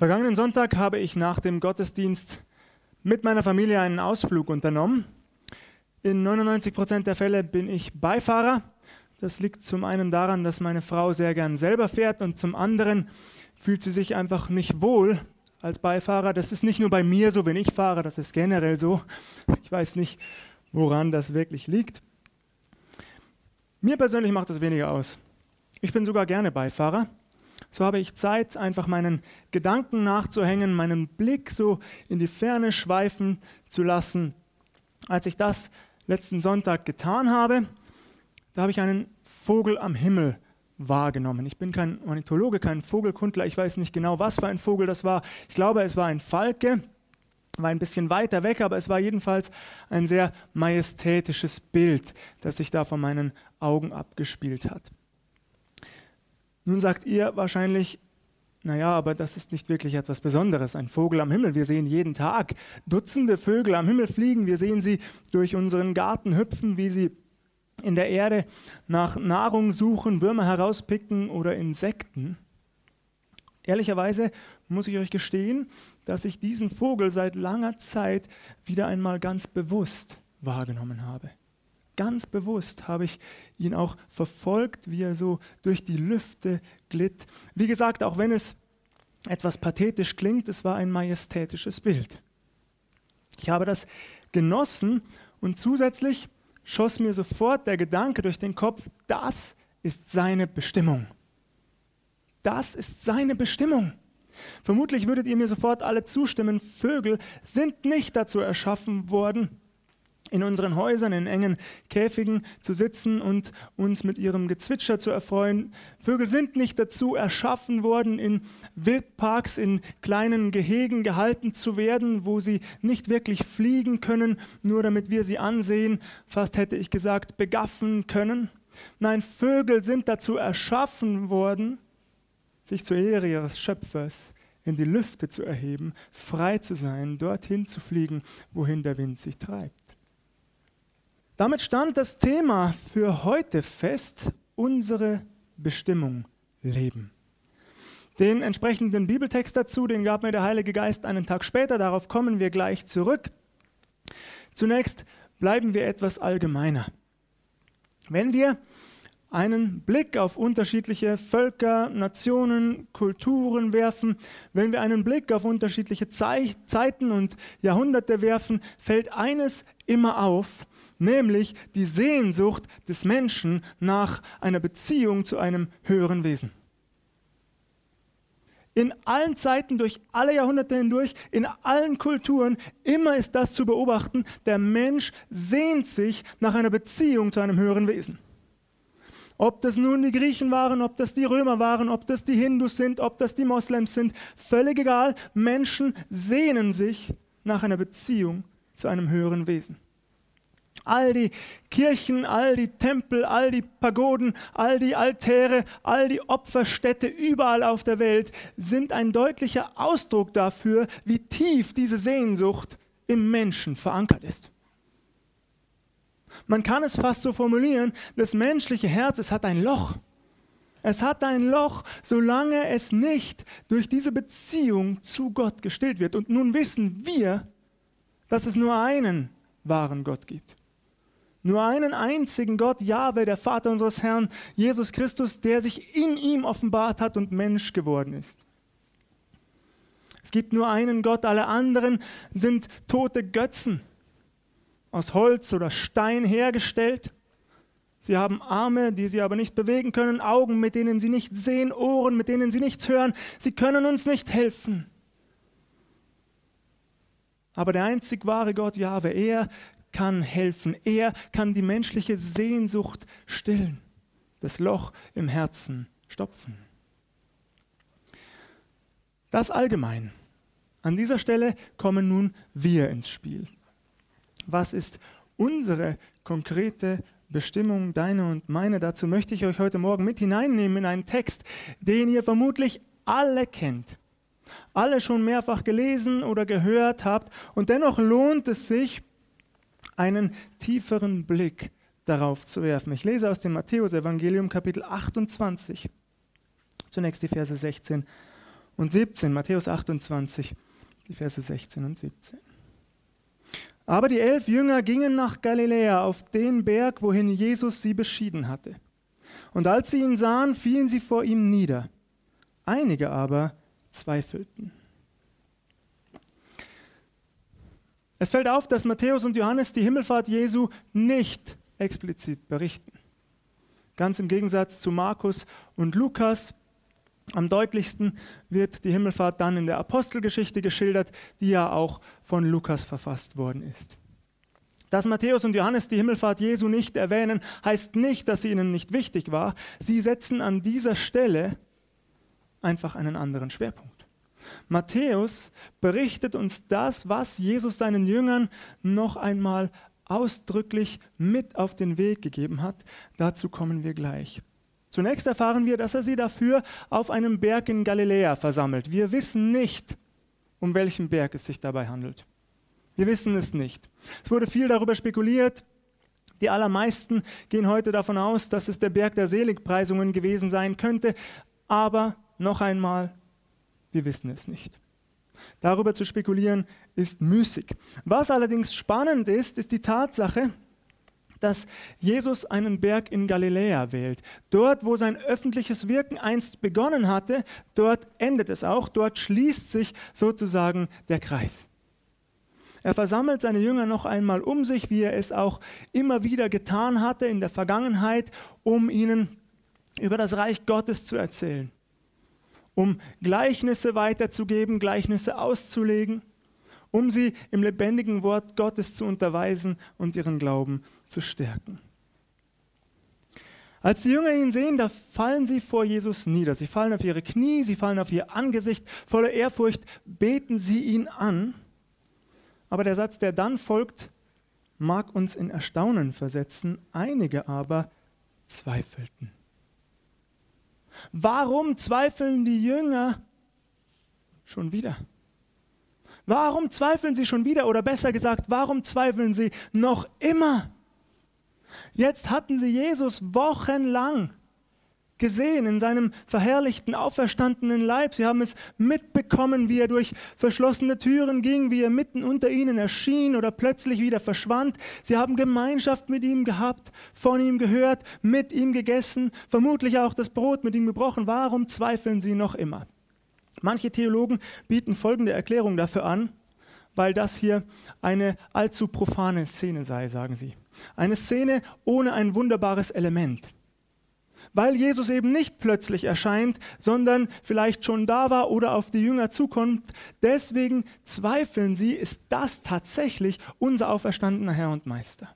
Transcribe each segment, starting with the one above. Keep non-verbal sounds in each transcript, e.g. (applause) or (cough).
Vergangenen Sonntag habe ich nach dem Gottesdienst mit meiner Familie einen Ausflug unternommen. In 99 Prozent der Fälle bin ich Beifahrer. Das liegt zum einen daran, dass meine Frau sehr gern selber fährt und zum anderen fühlt sie sich einfach nicht wohl als Beifahrer. Das ist nicht nur bei mir so, wenn ich fahre, das ist generell so. Ich weiß nicht, woran das wirklich liegt. Mir persönlich macht das weniger aus. Ich bin sogar gerne Beifahrer. So habe ich Zeit, einfach meinen Gedanken nachzuhängen, meinen Blick so in die Ferne schweifen zu lassen. Als ich das letzten Sonntag getan habe, da habe ich einen Vogel am Himmel wahrgenommen. Ich bin kein Ornithologe, kein Vogelkundler, ich weiß nicht genau, was für ein Vogel das war. Ich glaube, es war ein Falke, war ein bisschen weiter weg, aber es war jedenfalls ein sehr majestätisches Bild, das sich da vor meinen Augen abgespielt hat. Nun sagt ihr wahrscheinlich, naja, aber das ist nicht wirklich etwas Besonderes. Ein Vogel am Himmel. Wir sehen jeden Tag Dutzende Vögel am Himmel fliegen. Wir sehen sie durch unseren Garten hüpfen, wie sie in der Erde nach Nahrung suchen, Würmer herauspicken oder Insekten. Ehrlicherweise muss ich euch gestehen, dass ich diesen Vogel seit langer Zeit wieder einmal ganz bewusst wahrgenommen habe. Ganz bewusst habe ich ihn auch verfolgt, wie er so durch die Lüfte glitt. Wie gesagt, auch wenn es etwas pathetisch klingt, es war ein majestätisches Bild. Ich habe das genossen und zusätzlich schoss mir sofort der Gedanke durch den Kopf, das ist seine Bestimmung. Das ist seine Bestimmung. Vermutlich würdet ihr mir sofort alle zustimmen, Vögel sind nicht dazu erschaffen worden, in unseren Häusern in engen Käfigen zu sitzen und uns mit ihrem Gezwitscher zu erfreuen. Vögel sind nicht dazu erschaffen worden, in Wildparks, in kleinen Gehegen gehalten zu werden, wo sie nicht wirklich fliegen können, nur damit wir sie ansehen, fast hätte ich gesagt, begaffen können. Nein, Vögel sind dazu erschaffen worden, sich zur Ehre ihres Schöpfers in die Lüfte zu erheben, frei zu sein, dorthin zu fliegen, wohin der Wind sich treibt. Damit stand das Thema für heute fest, unsere Bestimmung leben. Den entsprechenden Bibeltext dazu, den gab mir der Heilige Geist einen Tag später, darauf kommen wir gleich zurück. Zunächst bleiben wir etwas allgemeiner. Wenn wir einen Blick auf unterschiedliche Völker, Nationen, Kulturen werfen, wenn wir einen Blick auf unterschiedliche Zeiten und Jahrhunderte werfen, fällt eines immer auf, nämlich die Sehnsucht des Menschen nach einer Beziehung zu einem höheren Wesen. In allen Zeiten, durch alle Jahrhunderte hindurch, in allen Kulturen, immer ist das zu beobachten, der Mensch sehnt sich nach einer Beziehung zu einem höheren Wesen. Ob das nun die Griechen waren, ob das die Römer waren, ob das die Hindus sind, ob das die Moslems sind, völlig egal. Menschen sehnen sich nach einer Beziehung zu einem höheren Wesen. All die Kirchen, all die Tempel, all die Pagoden, all die Altäre, all die Opferstätte überall auf der Welt sind ein deutlicher Ausdruck dafür, wie tief diese Sehnsucht im Menschen verankert ist. Man kann es fast so formulieren, das menschliche Herz, es hat ein Loch. Es hat ein Loch, solange es nicht durch diese Beziehung zu Gott gestillt wird. Und nun wissen wir, dass es nur einen wahren Gott gibt. Nur einen einzigen Gott, Jahwe, der Vater unseres Herrn, Jesus Christus, der sich in ihm offenbart hat und Mensch geworden ist. Es gibt nur einen Gott, alle anderen sind tote Götzen, aus Holz oder Stein hergestellt. Sie haben Arme, die sie aber nicht bewegen können, Augen, mit denen sie nicht sehen, Ohren, mit denen sie nichts hören. Sie können uns nicht helfen. Aber der einzig wahre Gott, Jahwe, er kann helfen. Er kann die menschliche Sehnsucht stillen, das Loch im Herzen stopfen. Das allgemein. An dieser Stelle kommen nun wir ins Spiel. Was ist unsere konkrete Bestimmung, deine und meine? Dazu möchte ich euch heute Morgen mit hineinnehmen in einen Text, den ihr vermutlich alle kennt, alle schon mehrfach gelesen oder gehört habt. Und dennoch lohnt es sich, einen tieferen Blick darauf zu werfen. Ich lese aus dem Matthäusevangelium Kapitel 28, zunächst die Verse 16 und 17, Matthäus 28, die Verse 16 und 17. Aber die elf Jünger gingen nach Galiläa auf den Berg, wohin Jesus sie beschieden hatte. Und als sie ihn sahen, fielen sie vor ihm nieder. Einige aber zweifelten. Es fällt auf, dass Matthäus und Johannes die Himmelfahrt Jesu nicht explizit berichten. Ganz im Gegensatz zu Markus und Lukas. Am deutlichsten wird die Himmelfahrt dann in der Apostelgeschichte geschildert, die ja auch von Lukas verfasst worden ist. Dass Matthäus und Johannes die Himmelfahrt Jesu nicht erwähnen, heißt nicht, dass sie ihnen nicht wichtig war. Sie setzen an dieser Stelle einfach einen anderen Schwerpunkt. Matthäus berichtet uns das, was Jesus seinen Jüngern noch einmal ausdrücklich mit auf den Weg gegeben hat. Dazu kommen wir gleich. Zunächst erfahren wir, dass er sie dafür auf einem Berg in Galiläa versammelt. Wir wissen nicht, um welchen Berg es sich dabei handelt. Wir wissen es nicht. Es wurde viel darüber spekuliert. Die allermeisten gehen heute davon aus, dass es der Berg der Seligpreisungen gewesen sein könnte. Aber noch einmal, wir wissen es nicht. Darüber zu spekulieren ist müßig. Was allerdings spannend ist, ist die Tatsache, dass Jesus einen Berg in Galiläa wählt. Dort, wo sein öffentliches Wirken einst begonnen hatte, dort endet es auch, dort schließt sich sozusagen der Kreis. Er versammelt seine Jünger noch einmal um sich, wie er es auch immer wieder getan hatte in der Vergangenheit, um ihnen über das Reich Gottes zu erzählen um Gleichnisse weiterzugeben, Gleichnisse auszulegen, um sie im lebendigen Wort Gottes zu unterweisen und ihren Glauben zu stärken. Als die Jünger ihn sehen, da fallen sie vor Jesus nieder. Sie fallen auf ihre Knie, sie fallen auf ihr Angesicht. Voller Ehrfurcht beten sie ihn an. Aber der Satz, der dann folgt, mag uns in Erstaunen versetzen. Einige aber zweifelten. Warum zweifeln die Jünger schon wieder? Warum zweifeln sie schon wieder? Oder besser gesagt, warum zweifeln sie noch immer? Jetzt hatten sie Jesus wochenlang gesehen in seinem verherrlichten, auferstandenen Leib. Sie haben es mitbekommen, wie er durch verschlossene Türen ging, wie er mitten unter ihnen erschien oder plötzlich wieder verschwand. Sie haben Gemeinschaft mit ihm gehabt, von ihm gehört, mit ihm gegessen, vermutlich auch das Brot mit ihm gebrochen. Warum zweifeln sie noch immer? Manche Theologen bieten folgende Erklärung dafür an, weil das hier eine allzu profane Szene sei, sagen sie. Eine Szene ohne ein wunderbares Element weil Jesus eben nicht plötzlich erscheint, sondern vielleicht schon da war oder auf die Jünger zukommt. Deswegen zweifeln sie, ist das tatsächlich unser auferstandener Herr und Meister.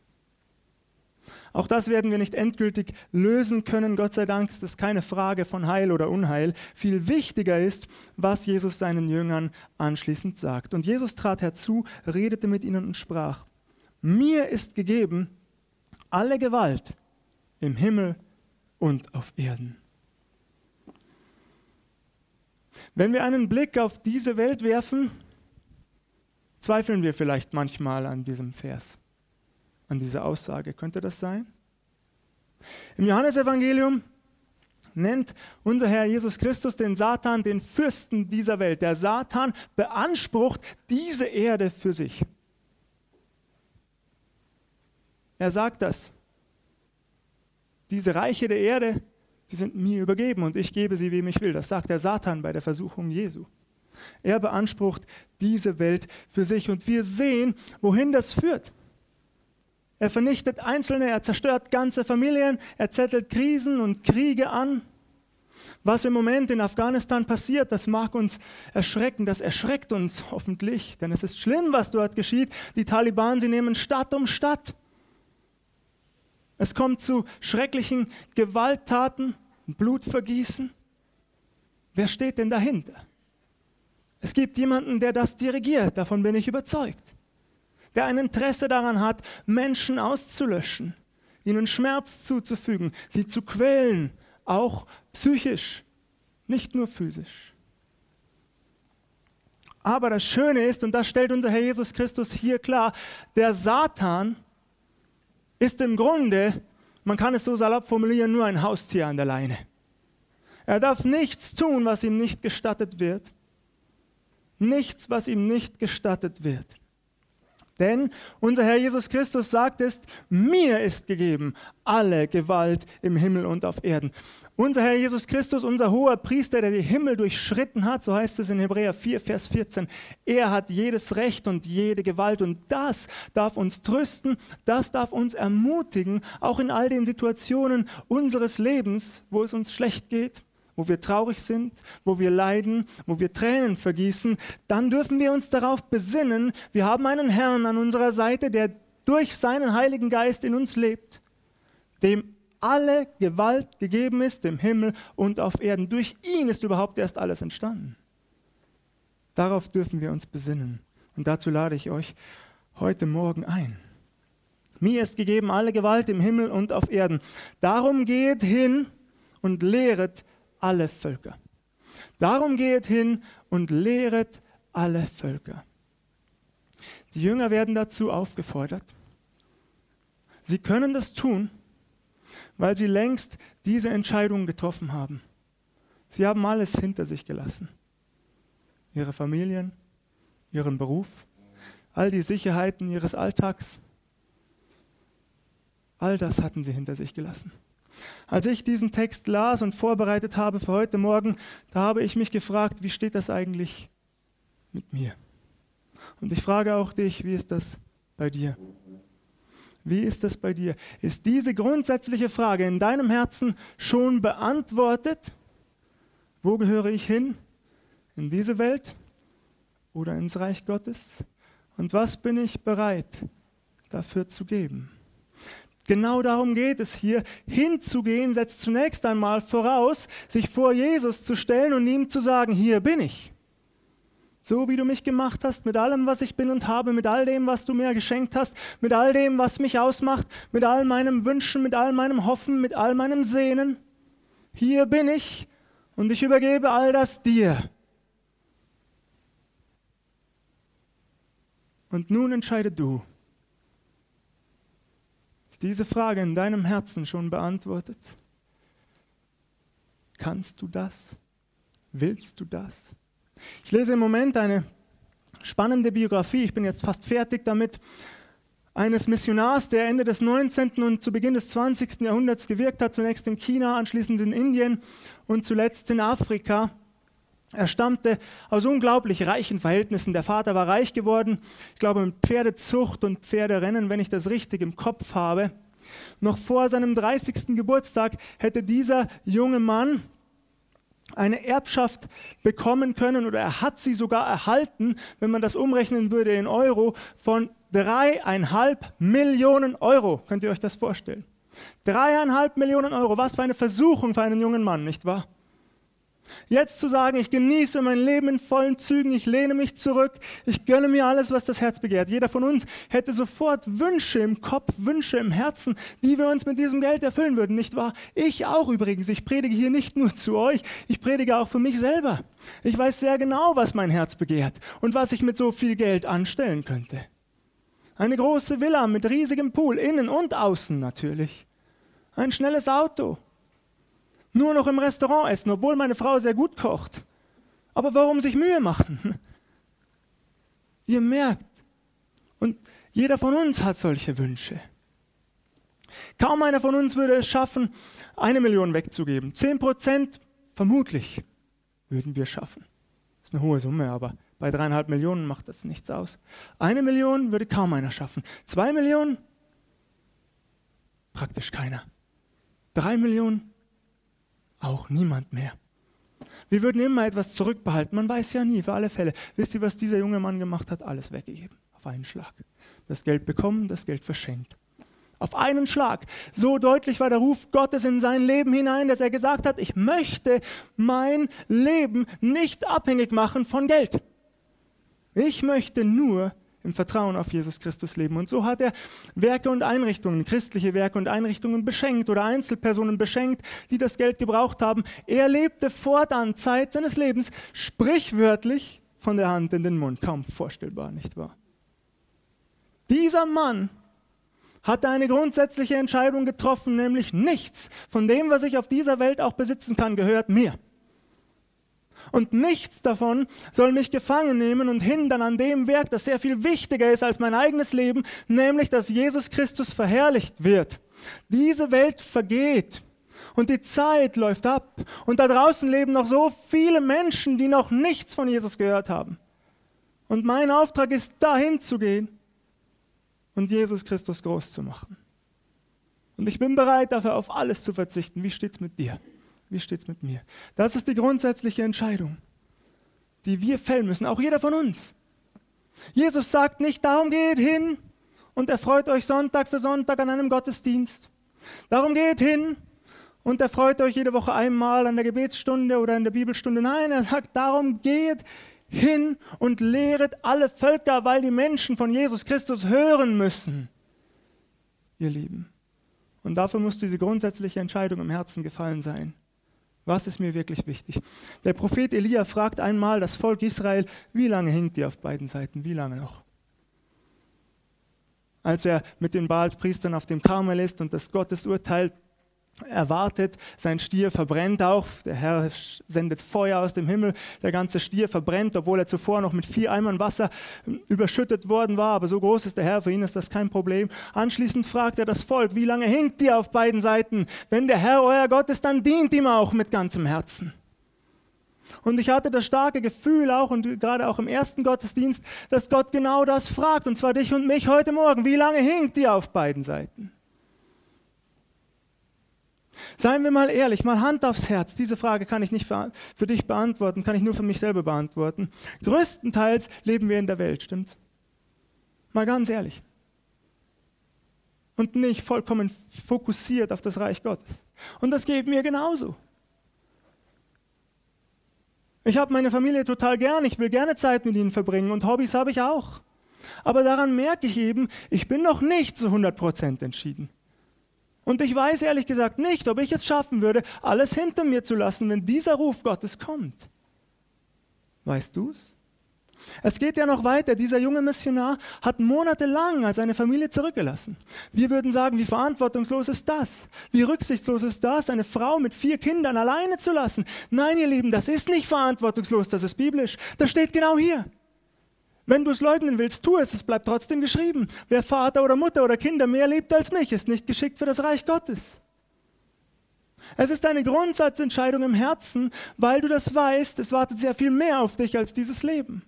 Auch das werden wir nicht endgültig lösen können. Gott sei Dank ist es keine Frage von Heil oder Unheil. Viel wichtiger ist, was Jesus seinen Jüngern anschließend sagt. Und Jesus trat herzu, redete mit ihnen und sprach, mir ist gegeben alle Gewalt im Himmel und auf Erden. Wenn wir einen Blick auf diese Welt werfen, zweifeln wir vielleicht manchmal an diesem Vers, an dieser Aussage. Könnte das sein? Im Johannesevangelium nennt unser Herr Jesus Christus den Satan den Fürsten dieser Welt. Der Satan beansprucht diese Erde für sich. Er sagt das diese Reiche der Erde, die sind mir übergeben und ich gebe sie, wem ich will. Das sagt der Satan bei der Versuchung Jesu. Er beansprucht diese Welt für sich und wir sehen, wohin das führt. Er vernichtet Einzelne, er zerstört ganze Familien, er zettelt Krisen und Kriege an. Was im Moment in Afghanistan passiert, das mag uns erschrecken, das erschreckt uns hoffentlich, denn es ist schlimm, was dort geschieht. Die Taliban, sie nehmen Stadt um Stadt. Es kommt zu schrecklichen Gewalttaten, Blutvergießen. Wer steht denn dahinter? Es gibt jemanden, der das dirigiert, davon bin ich überzeugt. Der ein Interesse daran hat, Menschen auszulöschen, ihnen Schmerz zuzufügen, sie zu quälen, auch psychisch, nicht nur physisch. Aber das Schöne ist, und das stellt unser Herr Jesus Christus hier klar, der Satan ist im Grunde, man kann es so salopp formulieren, nur ein Haustier an der Leine. Er darf nichts tun, was ihm nicht gestattet wird. nichts, was ihm nicht gestattet wird. Denn unser Herr Jesus Christus sagt es, mir ist gegeben alle Gewalt im Himmel und auf Erden. Unser Herr Jesus Christus, unser hoher Priester, der die Himmel durchschritten hat, so heißt es in Hebräer 4, Vers 14, er hat jedes Recht und jede Gewalt und das darf uns trösten, das darf uns ermutigen, auch in all den Situationen unseres Lebens, wo es uns schlecht geht, wo wir traurig sind, wo wir leiden, wo wir Tränen vergießen, dann dürfen wir uns darauf besinnen, wir haben einen Herrn an unserer Seite, der durch seinen Heiligen Geist in uns lebt, dem alle Gewalt gegeben ist im Himmel und auf Erden. Durch ihn ist überhaupt erst alles entstanden. Darauf dürfen wir uns besinnen. Und dazu lade ich euch heute Morgen ein. Mir ist gegeben alle Gewalt im Himmel und auf Erden. Darum geht hin und lehret alle Völker. Darum geht hin und lehret alle Völker. Die Jünger werden dazu aufgefordert. Sie können das tun, weil sie längst diese Entscheidung getroffen haben. Sie haben alles hinter sich gelassen. Ihre Familien, ihren Beruf, all die Sicherheiten ihres Alltags. All das hatten sie hinter sich gelassen. Als ich diesen Text las und vorbereitet habe für heute Morgen, da habe ich mich gefragt, wie steht das eigentlich mit mir? Und ich frage auch dich, wie ist das bei dir? Wie ist das bei dir? Ist diese grundsätzliche Frage in deinem Herzen schon beantwortet? Wo gehöre ich hin? In diese Welt oder ins Reich Gottes? Und was bin ich bereit dafür zu geben? Genau darum geht es hier. Hinzugehen setzt zunächst einmal voraus, sich vor Jesus zu stellen und ihm zu sagen, hier bin ich. So wie du mich gemacht hast, mit allem, was ich bin und habe, mit all dem, was du mir geschenkt hast, mit all dem, was mich ausmacht, mit all meinem Wünschen, mit all meinem Hoffen, mit all meinem Sehnen. Hier bin ich und ich übergebe all das dir. Und nun entscheide du. Ist diese Frage in deinem Herzen schon beantwortet? Kannst du das? Willst du das? Ich lese im Moment eine spannende Biografie, ich bin jetzt fast fertig damit, eines Missionars, der Ende des 19. und zu Beginn des 20. Jahrhunderts gewirkt hat, zunächst in China, anschließend in Indien und zuletzt in Afrika. Er stammte aus unglaublich reichen Verhältnissen. Der Vater war reich geworden, ich glaube mit Pferdezucht und Pferderennen, wenn ich das richtig im Kopf habe. Noch vor seinem 30. Geburtstag hätte dieser junge Mann eine Erbschaft bekommen können oder er hat sie sogar erhalten, wenn man das umrechnen würde in Euro, von dreieinhalb Millionen Euro. Könnt ihr euch das vorstellen? Dreieinhalb Millionen Euro, was für eine Versuchung für einen jungen Mann, nicht wahr? Jetzt zu sagen, ich genieße mein Leben in vollen Zügen, ich lehne mich zurück, ich gönne mir alles, was das Herz begehrt. Jeder von uns hätte sofort Wünsche im Kopf, Wünsche im Herzen, die wir uns mit diesem Geld erfüllen würden, nicht wahr? Ich auch übrigens. Ich predige hier nicht nur zu euch, ich predige auch für mich selber. Ich weiß sehr genau, was mein Herz begehrt und was ich mit so viel Geld anstellen könnte. Eine große Villa mit riesigem Pool, innen und außen natürlich. Ein schnelles Auto, nur noch im Restaurant essen, obwohl meine Frau sehr gut kocht. Aber warum sich Mühe machen? (laughs) Ihr merkt, und jeder von uns hat solche Wünsche. Kaum einer von uns würde es schaffen, eine Million wegzugeben. Zehn Prozent vermutlich würden wir schaffen. Das ist eine hohe Summe, aber bei dreieinhalb Millionen macht das nichts aus. Eine Million würde kaum einer schaffen. Zwei Millionen? Praktisch keiner. Drei Millionen? Auch niemand mehr. Wir würden immer etwas zurückbehalten. Man weiß ja nie, für alle Fälle. Wisst ihr, was dieser junge Mann gemacht hat? Alles weggegeben. Auf einen Schlag. Das Geld bekommen, das Geld verschenkt. Auf einen Schlag. So deutlich war der Ruf Gottes in sein Leben hinein, dass er gesagt hat, ich möchte mein Leben nicht abhängig machen von Geld. Ich möchte nur im Vertrauen auf Jesus Christus leben. Und so hat er Werke und Einrichtungen, christliche Werke und Einrichtungen beschenkt oder Einzelpersonen beschenkt, die das Geld gebraucht haben. Er lebte fortan Zeit seines Lebens sprichwörtlich von der Hand in den Mund. Kaum vorstellbar, nicht wahr? Dieser Mann hatte eine grundsätzliche Entscheidung getroffen, nämlich nichts von dem, was ich auf dieser Welt auch besitzen kann, gehört mir. Und nichts davon soll mich gefangen nehmen und hindern an dem Werk, das sehr viel wichtiger ist als mein eigenes Leben, nämlich dass Jesus Christus verherrlicht wird. Diese Welt vergeht und die Zeit läuft ab. Und da draußen leben noch so viele Menschen, die noch nichts von Jesus gehört haben. Und mein Auftrag ist, dahin zu gehen und Jesus Christus groß zu machen. Und ich bin bereit, dafür auf alles zu verzichten. Wie steht es mit dir? Wie steht es mit mir? Das ist die grundsätzliche Entscheidung, die wir fällen müssen, auch jeder von uns. Jesus sagt nicht, darum geht hin und erfreut euch Sonntag für Sonntag an einem Gottesdienst. Darum geht hin und erfreut euch jede Woche einmal an der Gebetsstunde oder in der Bibelstunde. Nein, er sagt, darum geht hin und lehret alle Völker, weil die Menschen von Jesus Christus hören müssen. Ihr Lieben. Und dafür muss diese grundsätzliche Entscheidung im Herzen gefallen sein. Was ist mir wirklich wichtig? Der Prophet Elia fragt einmal das Volk Israel, wie lange hinkt ihr auf beiden Seiten? Wie lange noch? Als er mit den Baalspriestern auf dem Karmel ist und das Gottesurteil erwartet. Sein Stier verbrennt auch. Der Herr sendet Feuer aus dem Himmel. Der ganze Stier verbrennt, obwohl er zuvor noch mit vier Eimern Wasser ähm, überschüttet worden war. Aber so groß ist der Herr, für ihn ist das kein Problem. Anschließend fragt er das Volk, wie lange hinkt ihr auf beiden Seiten? Wenn der Herr euer Gott ist, dann dient ihm auch mit ganzem Herzen. Und ich hatte das starke Gefühl auch und gerade auch im ersten Gottesdienst, dass Gott genau das fragt, und zwar dich und mich heute Morgen. Wie lange hinkt ihr auf beiden Seiten? Seien wir mal ehrlich, mal Hand aufs Herz. Diese Frage kann ich nicht für, für, dich beantworten, kann ich nur für mich selber beantworten. Größtenteils leben wir in der Welt, stimmt's? Mal ganz ehrlich. Und nicht vollkommen fokussiert auf das Reich Gottes. Und das geht mir genauso. Ich habe meine Familie total gern, ich will gerne Zeit mit ihnen verbringen und Hobbys habe ich auch. Aber daran merke ich eben, ich bin noch nicht zu 100% entschieden. Und ich weiß ehrlich gesagt nicht, ob ich es schaffen würde, alles hinter mir zu lassen, wenn dieser Ruf Gottes kommt. Weißt du's? Es geht ja noch weiter. Dieser junge Missionar hat monatelang seine Familie zurückgelassen. Wir würden sagen, wie verantwortungslos ist das? Wie rücksichtslos ist das, eine Frau mit vier Kindern alleine zu lassen? Nein, ihr Lieben, das ist nicht verantwortungslos, das ist biblisch. Das steht genau hier. Wenn du es leugnen willst, tu es, es bleibt trotzdem geschrieben. Wer Vater oder Mutter oder Kinder mehr liebt als mich, ist nicht geschickt für das Reich Gottes. Es ist eine Grundsatzentscheidung im Herzen, weil du das weißt, es wartet sehr viel mehr auf dich als dieses Leben.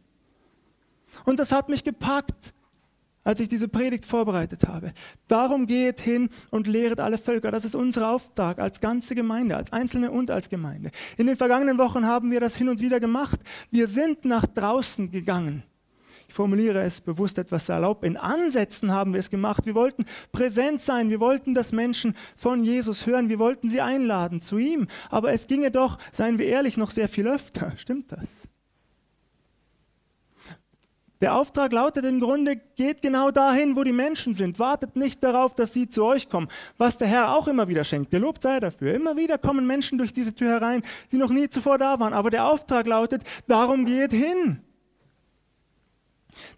Und das hat mich gepackt, als ich diese Predigt vorbereitet habe. Darum geht hin und lehret alle Völker. Das ist unser Auftrag als ganze Gemeinde, als Einzelne und als Gemeinde. In den vergangenen Wochen haben wir das hin und wieder gemacht. Wir sind nach draußen gegangen ich formuliere es bewusst etwas erlaubt, in Ansätzen haben wir es gemacht. Wir wollten präsent sein, wir wollten, dass Menschen von Jesus hören, wir wollten sie einladen zu ihm. Aber es ginge doch, seien wir ehrlich, noch sehr viel öfter. (laughs) Stimmt das? Der Auftrag lautet im Grunde, geht genau dahin, wo die Menschen sind. Wartet nicht darauf, dass sie zu euch kommen, was der Herr auch immer wieder schenkt. Gelobt sei dafür. Immer wieder kommen Menschen durch diese Tür herein, die noch nie zuvor da waren. Aber der Auftrag lautet, darum geht hin.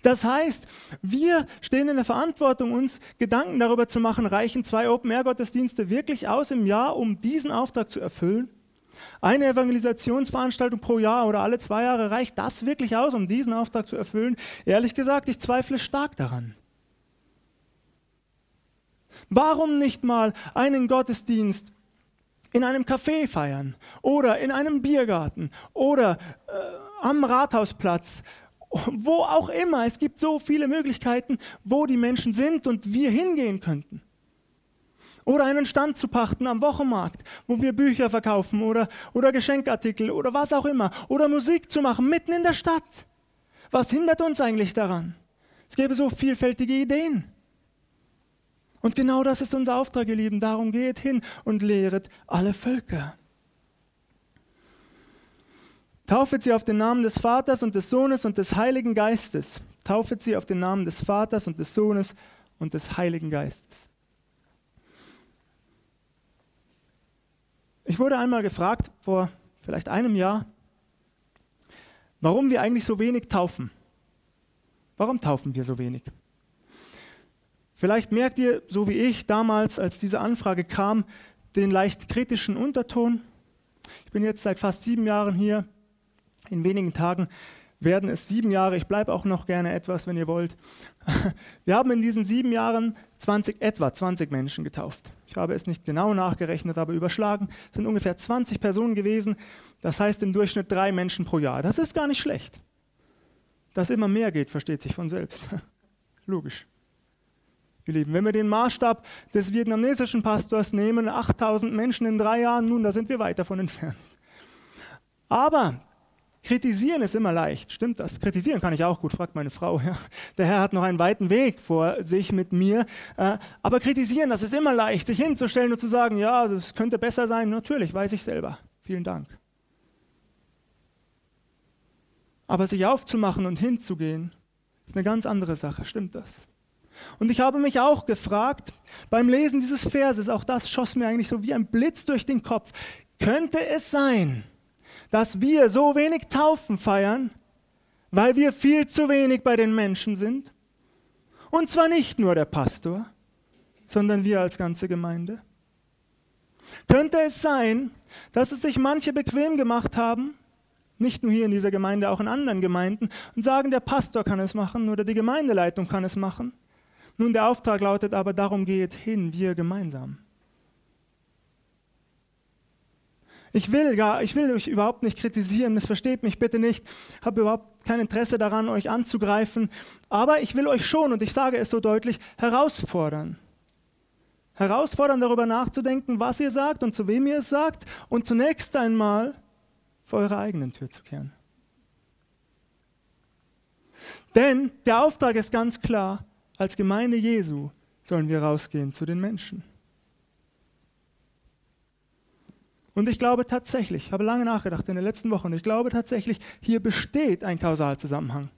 Das heißt, wir stehen in der Verantwortung, uns Gedanken darüber zu machen, reichen zwei Open-Air-Gottesdienste wirklich aus im Jahr, um diesen Auftrag zu erfüllen? Eine Evangelisationsveranstaltung pro Jahr oder alle zwei Jahre reicht das wirklich aus, um diesen Auftrag zu erfüllen? Ehrlich gesagt, ich zweifle stark daran. Warum nicht mal einen Gottesdienst in einem Café feiern oder in einem Biergarten oder äh, am Rathausplatz wo auch immer. Es gibt so viele Möglichkeiten, wo die Menschen sind und wir hingehen könnten. Oder einen Stand zu pachten am Wochenmarkt, wo wir Bücher verkaufen oder, oder Geschenkartikel oder was auch immer. Oder Musik zu machen mitten in der Stadt. Was hindert uns eigentlich daran? Es gäbe so vielfältige Ideen. Und genau das ist unser Auftrag, ihr Lieben. Darum geht hin und lehret alle Völker. Taufet sie auf den Namen des Vaters und des Sohnes und des Heiligen Geistes. Taufet sie auf den Namen des Vaters und des Sohnes und des Heiligen Geistes. Ich wurde einmal gefragt, vor vielleicht einem Jahr, warum wir eigentlich so wenig taufen. Warum taufen wir so wenig? Vielleicht merkt ihr, so wie ich damals, als diese Anfrage kam, den leicht kritischen Unterton. Ich bin jetzt seit fast sieben Jahren hier In wenigen Tagen werden es sieben Jahre. Ich bleibe auch noch gerne etwas, wenn ihr wollt. (laughs) Wir haben in diesen sieben Jahren 20, etwa 20 Menschen getauft. Ich habe es nicht genau nachgerechnet, aber überschlagen. Es sind ungefähr 20 Personen gewesen. Das heißt im Durchschnitt drei Menschen pro Jahr. Das ist gar nicht schlecht. Dass immer mehr geht, versteht sich von selbst. (laughs) Logisch. Ihr Lieben, wenn wir den Maßstab des vietnamesischen Pastors nehmen, 8000 Menschen in drei Jahren, nun, da sind wir weit davon entfernt. Aber Kritisieren ist immer leicht, stimmt das? Kritisieren kann ich auch gut, fragt meine Frau. Ja. Der Herr hat noch einen weiten Weg vor sich mit mir. Äh, aber kritisieren, das ist immer leicht, sich hinzustellen und zu sagen, ja, das könnte besser sein. Natürlich, weiß ich selber. Vielen Dank. Aber sich aufzumachen und hinzugehen, ist eine ganz andere Sache, stimmt das? Und ich habe mich auch gefragt, beim Lesen dieses Verses, auch das schoss mir eigentlich so wie ein Blitz durch den Kopf, könnte es sein, dass wir so wenig Taufen feiern, weil wir viel zu wenig bei den Menschen sind? Und zwar nicht nur der Pastor, sondern wir als ganze Gemeinde. Könnte es sein, dass es sich manche bequem gemacht haben, nicht nur hier in dieser Gemeinde, auch in anderen Gemeinden, und sagen, der Pastor kann es machen oder die Gemeindeleitung kann es machen? Nun, der Auftrag lautet aber, darum geht hin, wir gemeinsam. Ich will, gar, ich will euch überhaupt nicht kritisieren, missversteht mich bitte nicht, habe überhaupt kein Interesse daran, euch anzugreifen, aber ich will euch schon, und ich sage es so deutlich, herausfordern. Herausfordern, darüber nachzudenken, was ihr sagt und zu wem ihr es sagt, und zunächst einmal vor eurer eigenen Tür zu kehren. Denn der Auftrag ist ganz klar, als Gemeinde Jesu sollen wir rausgehen zu den Menschen. Und ich glaube tatsächlich, ich habe lange nachgedacht in den letzten Wochen, ich glaube tatsächlich, hier besteht ein Kausalzusammenhang.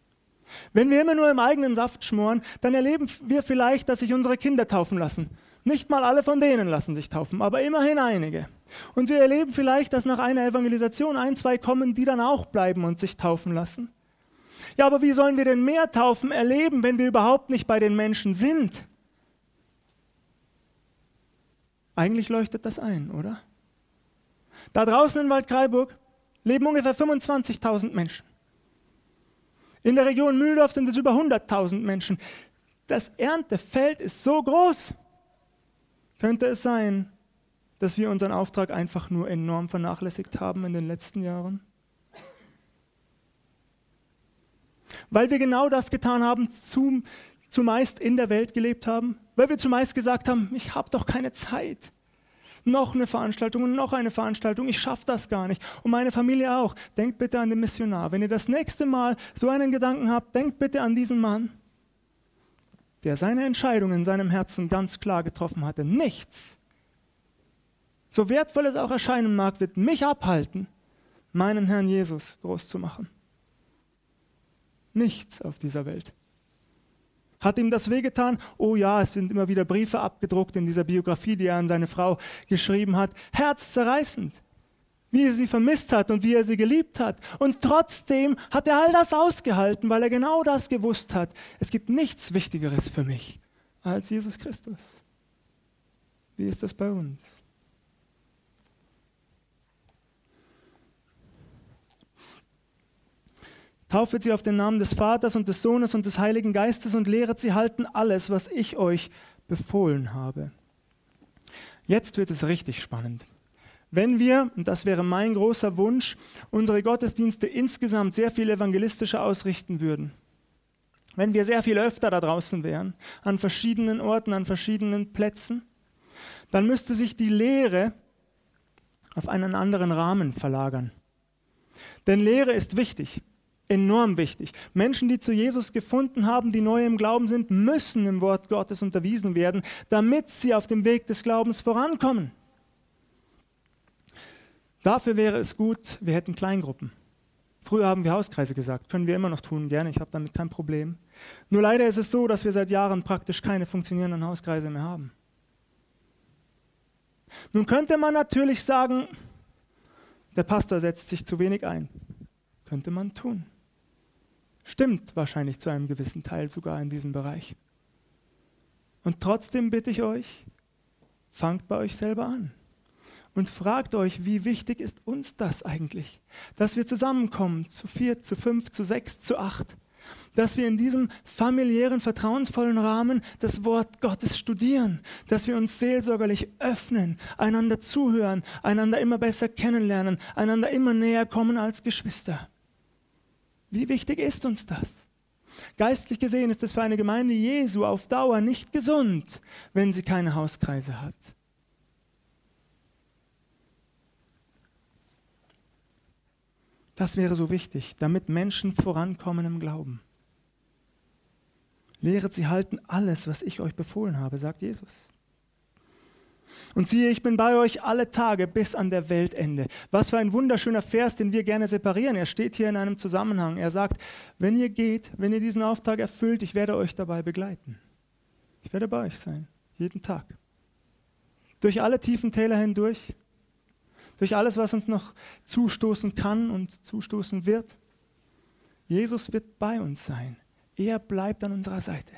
Wenn wir immer nur im eigenen Saft schmoren, dann erleben wir vielleicht, dass sich unsere Kinder taufen lassen. Nicht mal alle von denen lassen sich taufen, aber immerhin einige. Und wir erleben vielleicht, dass nach einer Evangelisation ein, zwei kommen, die dann auch bleiben und sich taufen lassen. Ja, aber wie sollen wir denn mehr Taufen erleben, wenn wir überhaupt nicht bei den Menschen sind? Eigentlich leuchtet das ein, oder? Da draußen in Waldkraiburg leben ungefähr 25.000 Menschen. In der Region Mühldorf sind es über 100.000 Menschen. Das Erntefeld ist so groß. Könnte es sein, dass wir unseren Auftrag einfach nur enorm vernachlässigt haben in den letzten Jahren? Weil wir genau das getan haben, zum, zumeist in der Welt gelebt haben, weil wir zumeist gesagt haben, ich habe doch keine Zeit noch eine Veranstaltung und noch eine Veranstaltung. Ich schaffe das gar nicht. Und meine Familie auch. Denkt bitte an den Missionar. Wenn ihr das nächste Mal so einen Gedanken habt, denkt bitte an diesen Mann, der seine Entscheidung in seinem Herzen ganz klar getroffen hatte. Nichts, so wertvoll es auch erscheinen mag, wird mich abhalten, meinen Herrn Jesus groß zu machen. Nichts auf dieser Welt. Hat ihm das wehgetan? Oh ja, es sind immer wieder Briefe abgedruckt in dieser Biografie, die er an seine Frau geschrieben hat. Herzzerreißend, wie er sie vermisst hat und wie er sie geliebt hat. Und trotzdem hat er all das ausgehalten, weil er genau das gewusst hat. Es gibt nichts Wichtigeres für mich als Jesus Christus. Wie ist das bei uns? Taufet sie auf den Namen des Vaters und des Sohnes und des Heiligen Geistes und lehret sie halten alles, was ich euch befohlen habe. Jetzt wird es richtig spannend. Wenn wir, und das wäre mein großer Wunsch, unsere Gottesdienste insgesamt sehr viel evangelistischer ausrichten würden, wenn wir sehr viel öfter da draußen wären, an verschiedenen Orten, an verschiedenen Plätzen, dann müsste sich die Lehre auf einen anderen Rahmen verlagern. Denn Lehre ist wichtig enorm wichtig. Menschen, die zu Jesus gefunden haben, die neu im Glauben sind, müssen im Wort Gottes unterwiesen werden, damit sie auf dem Weg des Glaubens vorankommen. Dafür wäre es gut, wir hätten Kleingruppen. Früher haben wir Hauskreise gesagt, können wir immer noch tun, gerne, ich habe damit kein Problem. Nur leider ist es so, dass wir seit Jahren praktisch keine funktionierenden Hauskreise mehr haben. Nun könnte man natürlich sagen, der Pastor setzt sich zu wenig ein. Könnte man tun. Stimmt wahrscheinlich zu einem gewissen Teil sogar in diesem Bereich. Und trotzdem bitte ich euch, fangt bei euch selber an. und fragt euch, wie wichtig ist uns das eigentlich, dass wir zusammenkommen, zu vier, zu fünf, zu sechs, zu acht, dass wir in diesem familiären, vertrauensvollen Rahmen das Wort Gottes studieren, dass wir uns seelsorgerlich öffnen, einander zuhören, einander immer besser kennenlernen, einander immer näher kommen als Geschwister. Wie wichtig ist uns das? Geistlich gesehen ist es für eine Gemeinde Jesu auf Dauer nicht gesund, wenn sie keine Hauskreise hat. Das wäre so wichtig, damit Menschen vorankommen im Glauben. Lehret sie halten alles, was ich euch befohlen habe, sagt Jesus. Und siehe, ich bin bei euch alle Tage bis an der Weltende. Was für ein wunderschöner Vers, den wir gerne separieren. Er steht hier in einem Zusammenhang. Er sagt, wenn ihr geht, wenn ihr diesen Auftrag erfüllt, ich werde euch dabei begleiten. Ich werde bei euch sein, jeden Tag. Durch alle tiefen Täler hindurch, durch alles, was uns noch zustoßen kann und zustoßen wird. Jesus wird bei uns sein. Er bleibt an unserer Seite.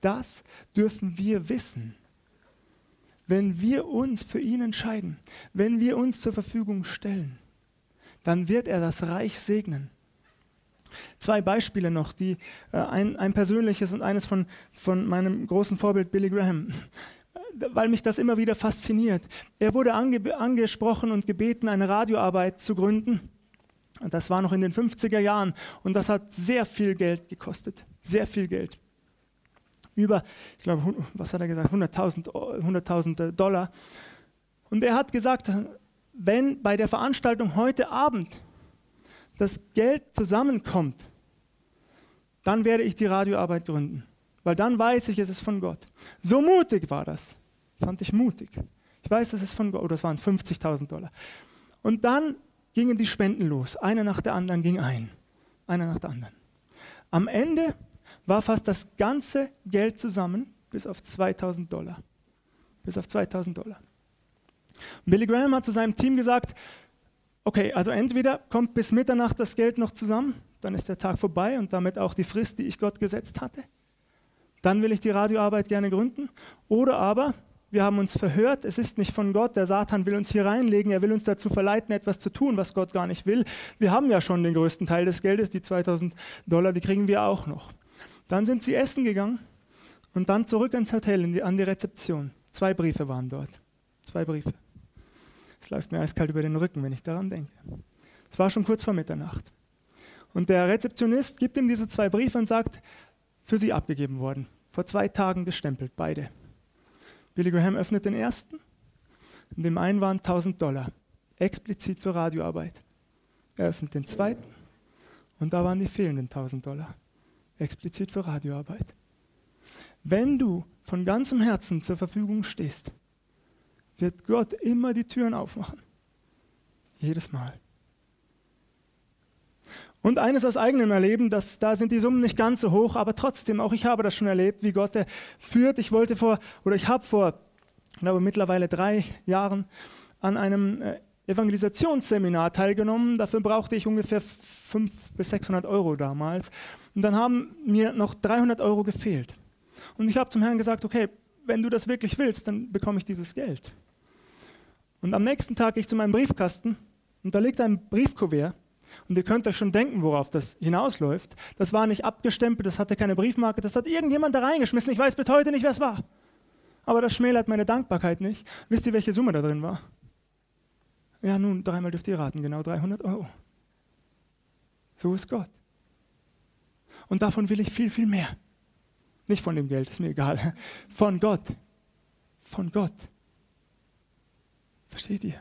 Das dürfen wir wissen. Wenn wir uns für ihn entscheiden, wenn wir uns zur Verfügung stellen, dann wird er das Reich segnen. Zwei Beispiele noch, die, äh, ein, ein persönliches und eines von, von meinem großen Vorbild Billy Graham (laughs) weil mich das immer wieder fasziniert. Er wurde ange angesprochen und gebeten, eine Radioarbeit zu gründen. Das war noch in den 50er Jahren und das hat sehr viel Geld gekostet. Sehr viel Geld. Über, ich glaube, was hat er gesagt, 100.000 100 Dollar. Und er hat gesagt, wenn bei der Veranstaltung heute Abend das Geld zusammenkommt, dann werde ich die Radioarbeit gründen. Weil dann weiß ich, es ist von Gott. So mutig war das. Fand ich mutig. Ich weiß, das ist von Gott, oder das waren 50.000 Dollar. Und dann gingen die Spenden los. Eine nach der anderen ging ein. Eine nach der anderen. Am Ende war fast das ganze Geld zusammen, bis auf 2000 Dollar. Bis auf 2000 Dollar. Billy Graham hat zu seinem Team gesagt, okay, also entweder kommt bis Mitternacht das Geld noch zusammen, dann ist der Tag vorbei und damit auch die Frist, die ich Gott gesetzt hatte. Dann will ich die Radioarbeit gerne gründen. Oder aber wir haben uns verhört, es ist nicht von Gott, der Satan will uns hier reinlegen, er will uns dazu verleiten, etwas zu tun, was Gott gar nicht will. Wir haben ja schon den größten Teil des Geldes, die 2000 Dollar, die kriegen wir auch noch. Dann sind sie essen gegangen und dann zurück ins Hotel, die, an die Rezeption. Zwei Briefe waren dort. Zwei Briefe. Es läuft mir eiskalt über den Rücken, wenn ich daran denke. Es war schon kurz vor Mitternacht. Und der Rezeptionist gibt ihm diese zwei Briefe und sagt, für sie abgegeben worden. Vor zwei Tagen gestempelt, beide. Billy Graham öffnet den ersten. In dem einen waren 1000 Dollar, explizit für Radioarbeit. Er öffnet den zweiten und da waren die fehlenden 1000 Dollar, explizit für Radioarbeit. Wenn du von ganzem Herzen zur Verfügung stehst, wird Gott immer die Türen aufmachen. Jedes Mal. Und eines aus eigenem Erleben, dass da sind die Summen nicht ganz so hoch, aber trotzdem, auch ich habe das schon erlebt, wie Gott führt. Ich wollte vor, oder ich habe vor, glaube mittlerweile drei Jahren an einem äh, Evangelisationsseminar teilgenommen. Dafür brauchte ich ungefähr 500 bis 600 Euro damals. Und dann haben mir noch 300 Euro gefehlt. Und ich habe zum Herrn gesagt, okay, wenn du das wirklich willst, dann bekomme ich dieses Geld. Und am nächsten Tag gehe ich zu meinem Briefkasten und da liegt ein Briefkuvert und ihr könnt euch schon denken, worauf das hinausläuft. Das war nicht abgestempelt, das hatte keine Briefmarke, das hat irgendjemand da reingeschmissen. Ich weiß bis heute nicht, wer es war. Aber das schmälert meine Dankbarkeit nicht. Wisst ihr, welche Summe da drin war? Ja, nun, dreimal dürft ihr raten, genau 300 Euro. So ist Gott. Und davon will ich viel, viel mehr. Nicht von dem Geld, ist mir egal. Von Gott. Von Gott. Versteht ihr?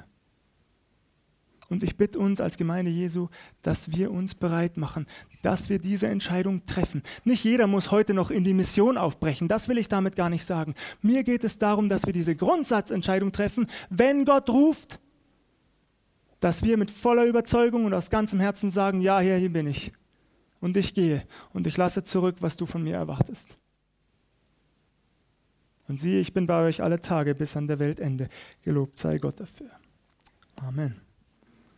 Und ich bitte uns als Gemeinde Jesu, dass wir uns bereit machen, dass wir diese Entscheidung treffen. Nicht jeder muss heute noch in die Mission aufbrechen, das will ich damit gar nicht sagen. Mir geht es darum, dass wir diese Grundsatzentscheidung treffen, wenn Gott ruft, dass wir mit voller Überzeugung und aus ganzem Herzen sagen, ja, Herr, hier bin ich. Und ich gehe und ich lasse zurück, was du von mir erwartest. Und siehe, ich bin bei euch alle Tage bis an der Weltende. Gelobt sei Gott dafür. Amen.